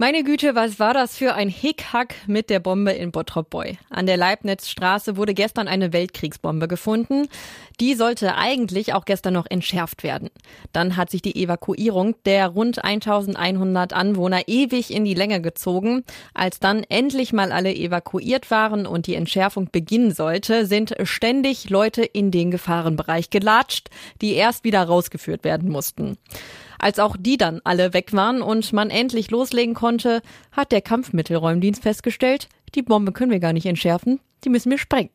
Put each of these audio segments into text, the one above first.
Meine Güte, was war das für ein Hickhack mit der Bombe in Bottrop-Boy? An der Leibnizstraße wurde gestern eine Weltkriegsbombe gefunden. Die sollte eigentlich auch gestern noch entschärft werden. Dann hat sich die Evakuierung der rund 1100 Anwohner ewig in die Länge gezogen. Als dann endlich mal alle evakuiert waren und die Entschärfung beginnen sollte, sind ständig Leute in den Gefahrenbereich gelatscht, die erst wieder rausgeführt werden mussten. Als auch die dann alle weg waren und man endlich loslegen konnte, hat der Kampfmittelräumdienst festgestellt, die Bombe können wir gar nicht entschärfen, die müssen wir sprengen.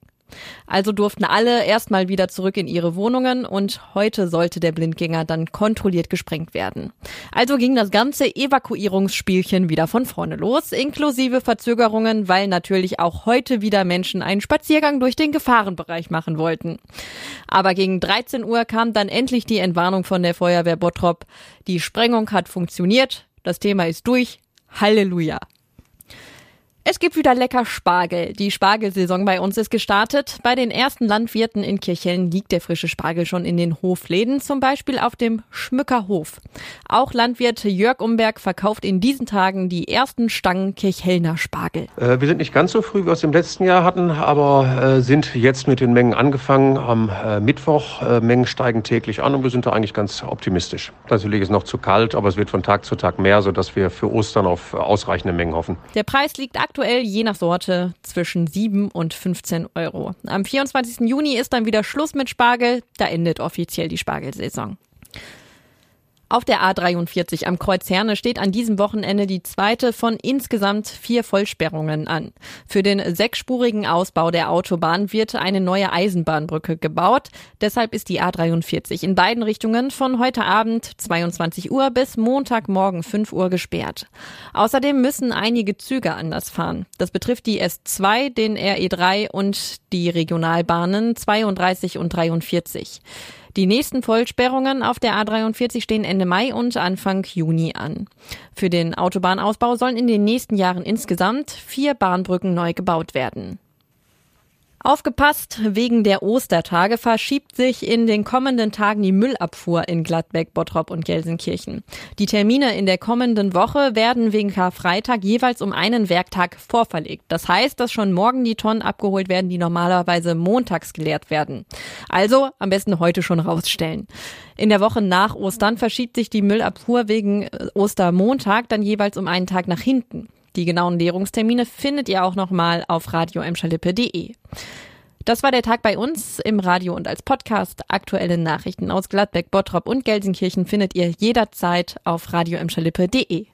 Also durften alle erstmal wieder zurück in ihre Wohnungen und heute sollte der Blindgänger dann kontrolliert gesprengt werden. Also ging das ganze Evakuierungsspielchen wieder von vorne los, inklusive Verzögerungen, weil natürlich auch heute wieder Menschen einen Spaziergang durch den Gefahrenbereich machen wollten. Aber gegen 13 Uhr kam dann endlich die Entwarnung von der Feuerwehr Bottrop. Die Sprengung hat funktioniert, das Thema ist durch. Halleluja. Es gibt wieder lecker Spargel. Die Spargelsaison bei uns ist gestartet. Bei den ersten Landwirten in Kirchhellen liegt der frische Spargel schon in den Hofläden, zum Beispiel auf dem Schmückerhof. Auch Landwirt Jörg Umberg verkauft in diesen Tagen die ersten Stangen Kirchhellner Spargel. Äh, wir sind nicht ganz so früh, wie wir es im letzten Jahr hatten, aber äh, sind jetzt mit den Mengen angefangen am äh, Mittwoch. Äh, Mengen steigen täglich an und wir sind da eigentlich ganz optimistisch. Natürlich ist es noch zu kalt, aber es wird von Tag zu Tag mehr, sodass wir für Ostern auf ausreichende Mengen hoffen. Der Preis liegt aktuell je nach Sorte zwischen 7 und 15 Euro. Am 24. Juni ist dann wieder Schluss mit Spargel. Da endet offiziell die Spargelsaison. Auf der A43 am Kreuz Herne steht an diesem Wochenende die zweite von insgesamt vier Vollsperrungen an. Für den sechsspurigen Ausbau der Autobahn wird eine neue Eisenbahnbrücke gebaut. Deshalb ist die A43 in beiden Richtungen von heute Abend 22 Uhr bis Montagmorgen 5 Uhr gesperrt. Außerdem müssen einige Züge anders fahren. Das betrifft die S2, den RE3 und die Regionalbahnen 32 und 43. Die nächsten Vollsperrungen auf der A43 stehen Ende Mai und Anfang Juni an. Für den Autobahnausbau sollen in den nächsten Jahren insgesamt vier Bahnbrücken neu gebaut werden. Aufgepasst, wegen der Ostertage verschiebt sich in den kommenden Tagen die Müllabfuhr in Gladbeck, Bottrop und Gelsenkirchen. Die Termine in der kommenden Woche werden wegen Karfreitag jeweils um einen Werktag vorverlegt. Das heißt, dass schon morgen die Tonnen abgeholt werden, die normalerweise montags geleert werden. Also am besten heute schon rausstellen. In der Woche nach Ostern verschiebt sich die Müllabfuhr wegen äh, Ostermontag dann jeweils um einen Tag nach hinten. Die genauen Leerungstermine findet ihr auch nochmal auf radioemschalippe.de. Das war der Tag bei uns im Radio und als Podcast. Aktuelle Nachrichten aus Gladbeck, Bottrop und Gelsenkirchen findet ihr jederzeit auf radioemschalippe.de.